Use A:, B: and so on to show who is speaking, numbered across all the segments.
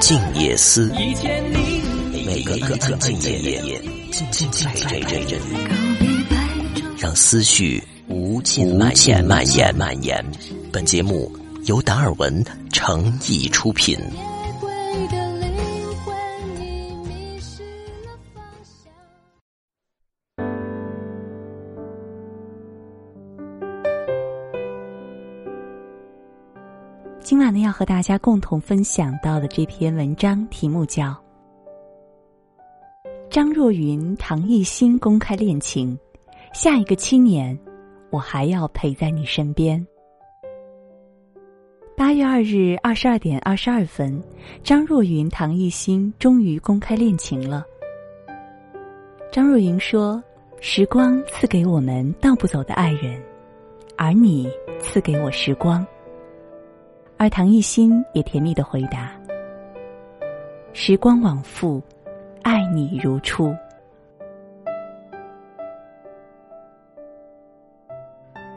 A: 静夜思，每个安静的夜，静静在这里，让思绪无尽蔓延蔓延蔓延。本节目由达尔文诚意出品。
B: 今晚呢，要和大家共同分享到的这篇文章题目叫《张若昀唐艺昕公开恋情》，下一个七年，我还要陪在你身边。八月二日二十二点二十二分，张若昀唐艺昕终于公开恋情了。张若昀说：“时光赐给我们道不走的爱人，而你赐给我时光。”而唐艺昕也甜蜜的回答：“时光往复，爱你如初。”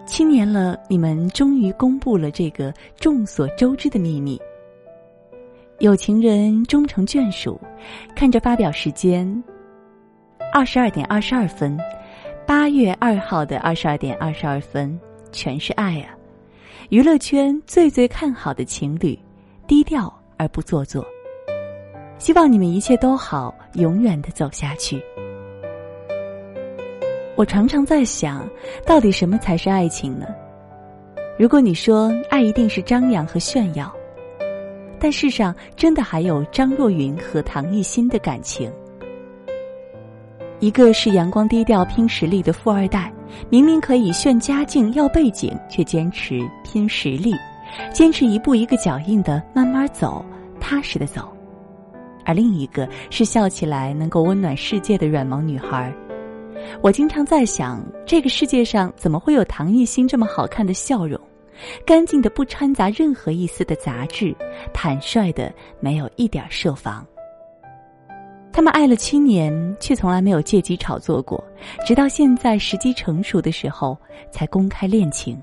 B: 七年了，你们终于公布了这个众所周知的秘密。有情人终成眷属，看着发表时间，二十二点二十二分，八月二号的二十二点二十二分，全是爱啊！娱乐圈最最看好的情侣，低调而不做作。希望你们一切都好，永远的走下去。我常常在想，到底什么才是爱情呢？如果你说爱一定是张扬和炫耀，但世上真的还有张若昀和唐艺昕的感情。一个是阳光低调拼实力的富二代。明明可以炫家境要背景，却坚持拼实力，坚持一步一个脚印的慢慢走，踏实的走。而另一个是笑起来能够温暖世界的软萌女孩。我经常在想，这个世界上怎么会有唐艺昕这么好看的笑容，干净的不掺杂任何一丝的杂质，坦率的没有一点设防。他们爱了七年，却从来没有借机炒作过，直到现在时机成熟的时候才公开恋情。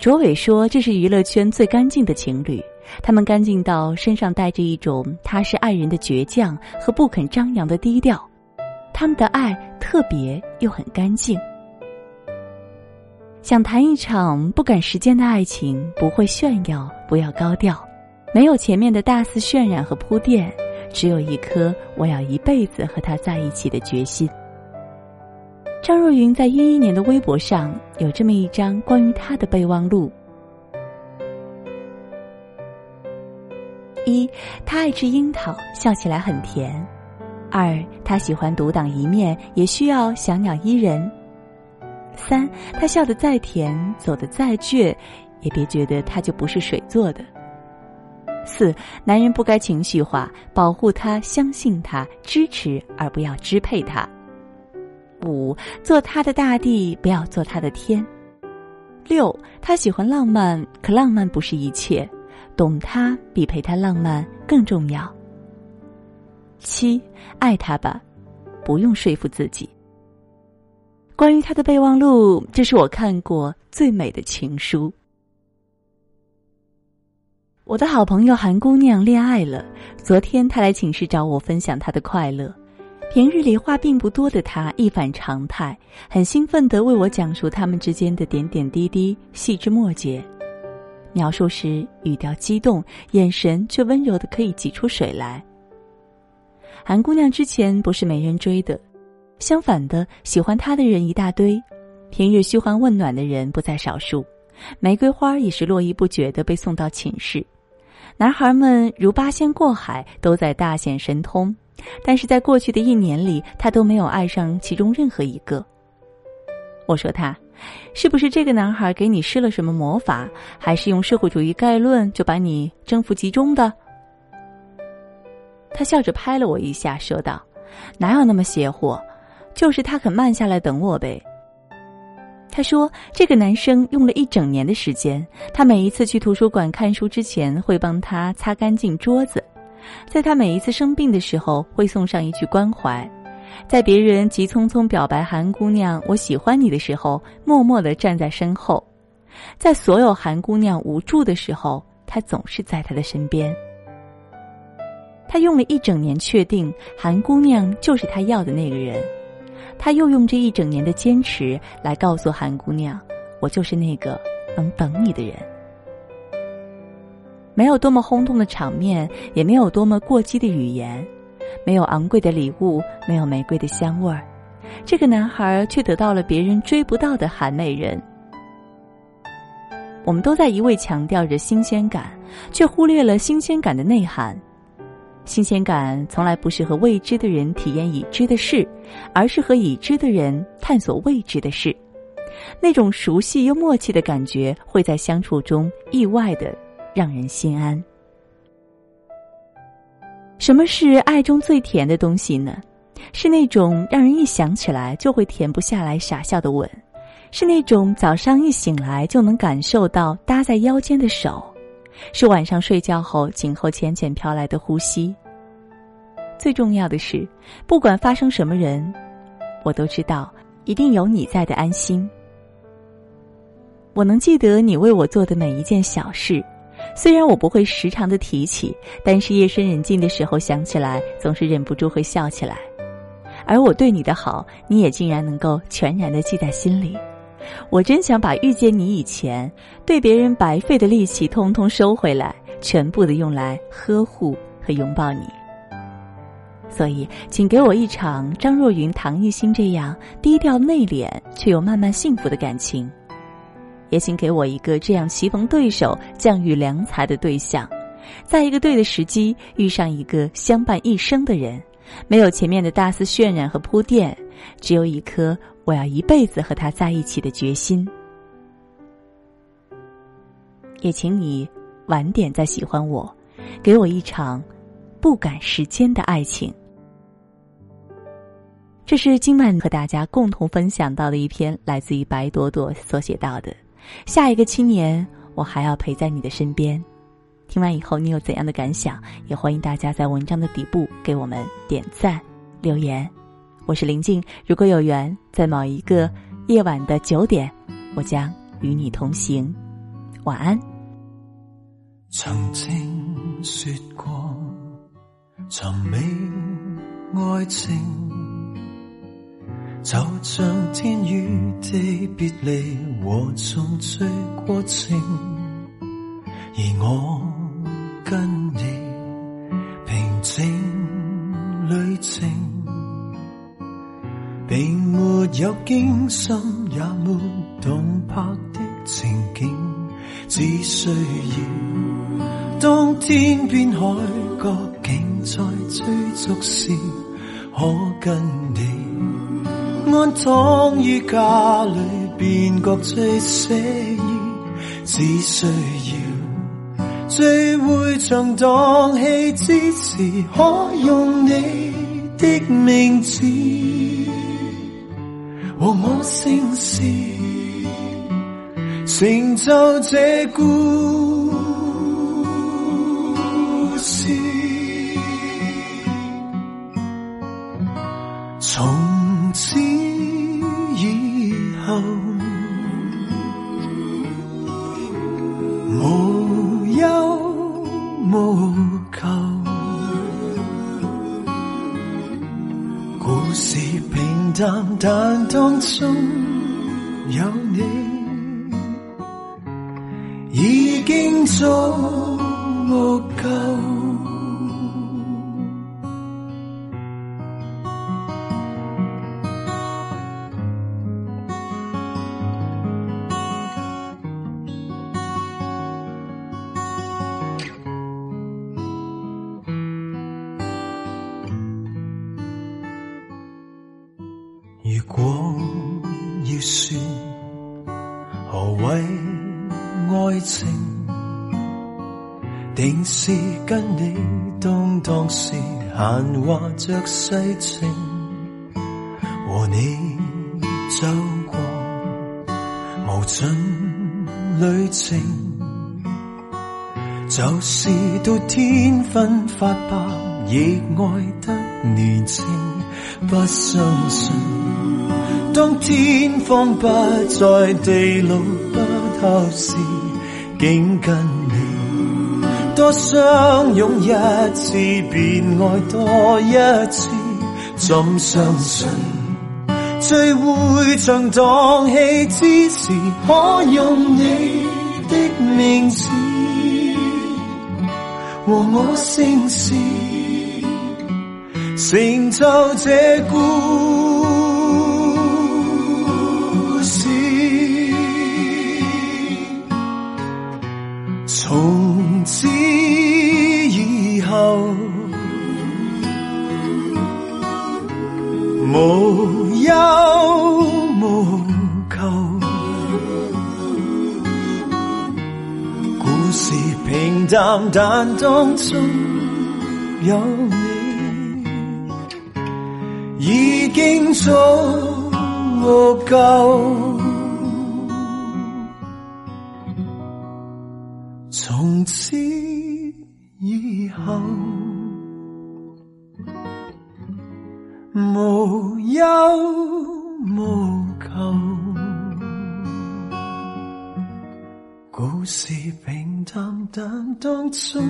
B: 卓伟说：“这是娱乐圈最干净的情侣，他们干净到身上带着一种踏实爱人的倔强和不肯张扬的低调，他们的爱特别又很干净。想谈一场不赶时间的爱情，不会炫耀，不要高调，没有前面的大肆渲染和铺垫。”只有一颗我要一辈子和他在一起的决心。张若昀在一一年的微博上有这么一张关于他的备忘录：一，他爱吃樱桃，笑起来很甜；二，他喜欢独当一面，也需要小鸟依人；三，他笑得再甜，走得再倔，也别觉得他就不是水做的。四，男人不该情绪化，保护他，相信他，支持而不要支配他。五，做他的大地，不要做他的天。六，他喜欢浪漫，可浪漫不是一切，懂他比陪他浪漫更重要。七，爱他吧，不用说服自己。关于他的备忘录，这是我看过最美的情书。我的好朋友韩姑娘恋爱了。昨天她来寝室找我分享她的快乐。平日里话并不多的她一反常态，很兴奋地为我讲述他们之间的点点滴滴、细枝末节。描述时语调激动，眼神却温柔的可以挤出水来。韩姑娘之前不是没人追的，相反的，喜欢她的人一大堆，平日嘘寒问暖的人不在少数，玫瑰花也是络绎不绝的被送到寝室。男孩们如八仙过海，都在大显神通，但是在过去的一年里，他都没有爱上其中任何一个。我说他，是不是这个男孩给你施了什么魔法，还是用社会主义概论就把你征服集中的？他笑着拍了我一下，说道：“哪有那么邪乎？就是他肯慢下来等我呗。”他说：“这个男生用了一整年的时间，他每一次去图书馆看书之前会帮他擦干净桌子，在他每一次生病的时候会送上一句关怀，在别人急匆匆表白韩姑娘“我喜欢你”的时候，默默的站在身后；在所有韩姑娘无助的时候，他总是在她的身边。他用了一整年确定韩姑娘就是他要的那个人，他又用这一整年的坚持来告诉韩姑娘：“我就是那个能等你的人。”没有多么轰动的场面，也没有多么过激的语言。没有昂贵的礼物，没有玫瑰的香味儿，这个男孩却得到了别人追不到的韩美人。我们都在一味强调着新鲜感，却忽略了新鲜感的内涵。新鲜感从来不是和未知的人体验已知的事，而是和已知的人探索未知的事。那种熟悉又默契的感觉，会在相处中意外的让人心安。什么是爱中最甜的东西呢？是那种让人一想起来就会停不下来傻笑的吻，是那种早上一醒来就能感受到搭在腰间的手，是晚上睡觉后颈后浅浅飘来的呼吸。最重要的是，不管发生什么人，我都知道一定有你在的安心。我能记得你为我做的每一件小事。虽然我不会时常的提起，但是夜深人静的时候想起来，总是忍不住会笑起来。而我对你的好，你也竟然能够全然的记在心里。我真想把遇见你以前对别人白费的力气通通收回来，全部的用来呵护和拥抱你。所以，请给我一场张若昀、唐艺昕这样低调内敛却又慢慢幸福的感情。也请给我一个这样棋逢对手、降育良才的对象，在一个对的时机遇上一个相伴一生的人，没有前面的大肆渲染和铺垫，只有一颗我要一辈子和他在一起的决心。也请你晚点再喜欢我，给我一场不赶时间的爱情。这是今晚和大家共同分享到的一篇来自于白朵朵所写到的。下一个七年，我还要陪在你的身边。听完以后，你有怎样的感想？也欢迎大家在文章的底部给我们点赞、留言。我是林静，如果有缘，在某一个夜晚的九点，我将与你同行。晚安。
C: 曾经说过，寻觅爱情。就像天与地别离和重聚过程，而我跟你并没有惊心也没动魄的情景，只需要当天边海角竟在追逐时，可跟你。安躺于家里，便觉最写意。只需要聚会场荡气之时，可用你的名字和我姓氏，成就这故事。从此以。后淡，但当中有你，已经足够。说何谓爱情，定是跟你当当时闲话着世情，和你走过无尽旅程，就是到天昏发白亦爱得年轻，不相信。当天荒不再，地老不透时，竟跟你多相拥一次，便爱多一次，怎相信？聚会像荡气之时，可用你的名字和我姓氏，成就这故淡，但当中有你，已经足够。从此以后，无忧无求，故事平淡，但当中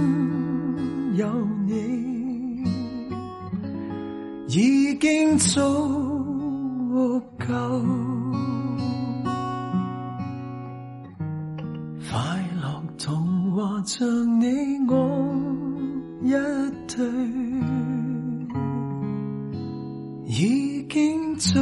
C: 有你，已经足够。快乐童话像你我一对，已经足